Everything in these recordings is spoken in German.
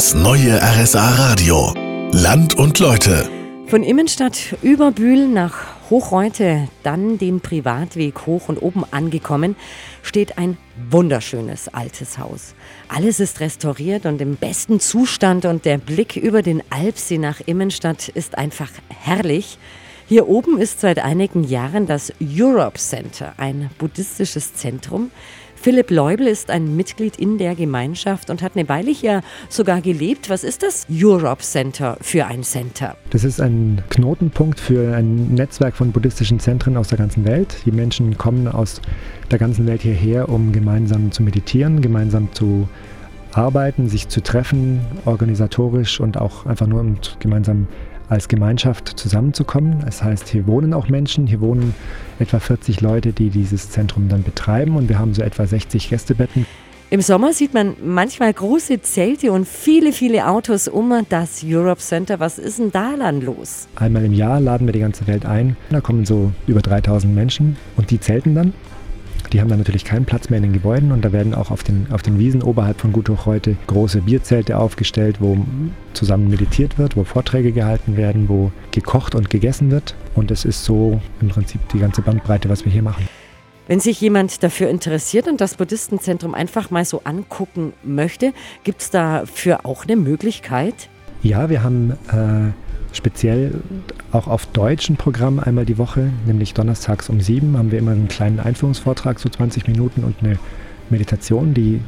Das neue RSA Radio. Land und Leute. Von Immenstadt über Bühl nach Hochreute, dann den Privatweg hoch und oben angekommen, steht ein wunderschönes altes Haus. Alles ist restauriert und im besten Zustand und der Blick über den Alpsee nach Immenstadt ist einfach herrlich. Hier oben ist seit einigen Jahren das Europe Center, ein buddhistisches Zentrum. Philipp Leubel ist ein Mitglied in der Gemeinschaft und hat eine Weile hier sogar gelebt. Was ist das Europe Center für ein Center? Das ist ein Knotenpunkt für ein Netzwerk von buddhistischen Zentren aus der ganzen Welt. Die Menschen kommen aus der ganzen Welt hierher, um gemeinsam zu meditieren, gemeinsam zu arbeiten, sich zu treffen, organisatorisch und auch einfach nur um gemeinsam als Gemeinschaft zusammenzukommen. Das heißt, hier wohnen auch Menschen, hier wohnen etwa 40 Leute, die dieses Zentrum dann betreiben und wir haben so etwa 60 Gästebetten. Im Sommer sieht man manchmal große Zelte und viele, viele Autos um das Europe Center. Was ist denn da dann los? Einmal im Jahr laden wir die ganze Welt ein. Da kommen so über 3000 Menschen und die zelten dann die haben dann natürlich keinen Platz mehr in den Gebäuden und da werden auch auf den, auf den Wiesen oberhalb von Gut heute große Bierzelte aufgestellt, wo zusammen meditiert wird, wo Vorträge gehalten werden, wo gekocht und gegessen wird. Und das ist so im Prinzip die ganze Bandbreite, was wir hier machen. Wenn sich jemand dafür interessiert und das Buddhistenzentrum einfach mal so angucken möchte, gibt es dafür auch eine Möglichkeit? Ja, wir haben äh, speziell auch auf deutschen Programm einmal die Woche, nämlich donnerstags um sieben, haben wir immer einen kleinen Einführungsvortrag, so 20 Minuten und eine Meditation, die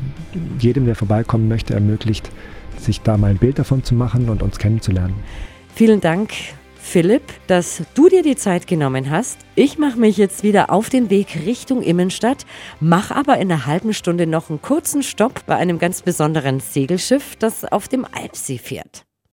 jedem, der vorbeikommen möchte, ermöglicht, sich da mal ein Bild davon zu machen und uns kennenzulernen. Vielen Dank, Philipp, dass du dir die Zeit genommen hast. Ich mache mich jetzt wieder auf den Weg Richtung Immenstadt, mache aber in einer halben Stunde noch einen kurzen Stopp bei einem ganz besonderen Segelschiff, das auf dem Alpsee fährt.